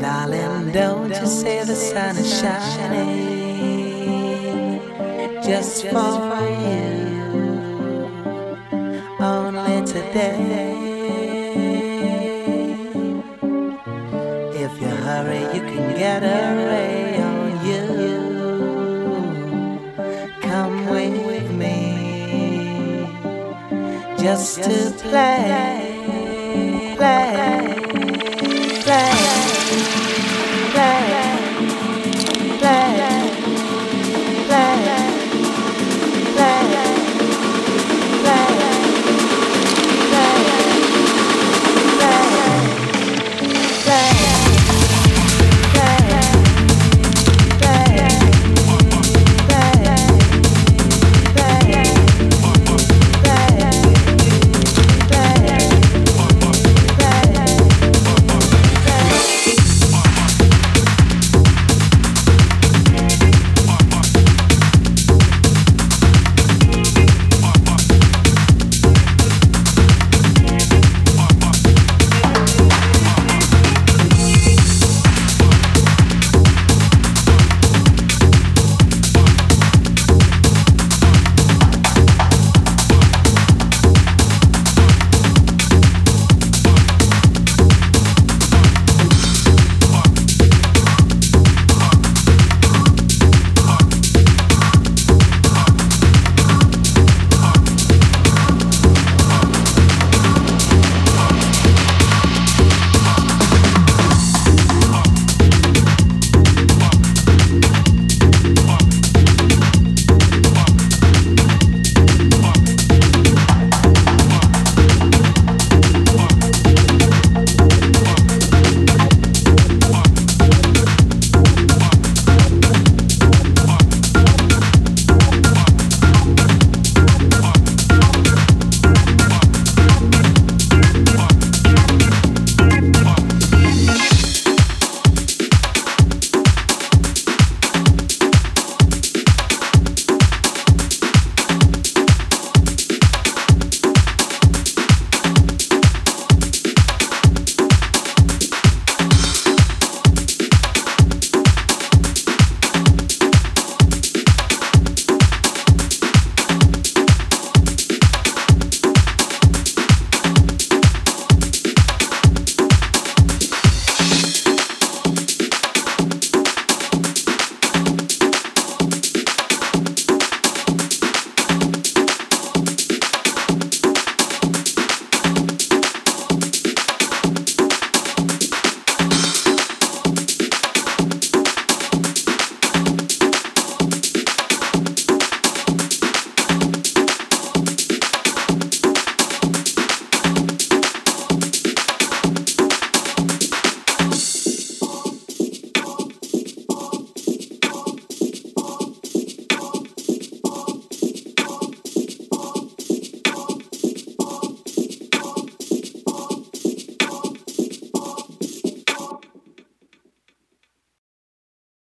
Darling, don't you say the sun is shining just for you. Only today. If you hurry, you can get a ray on you. Come with me just to play.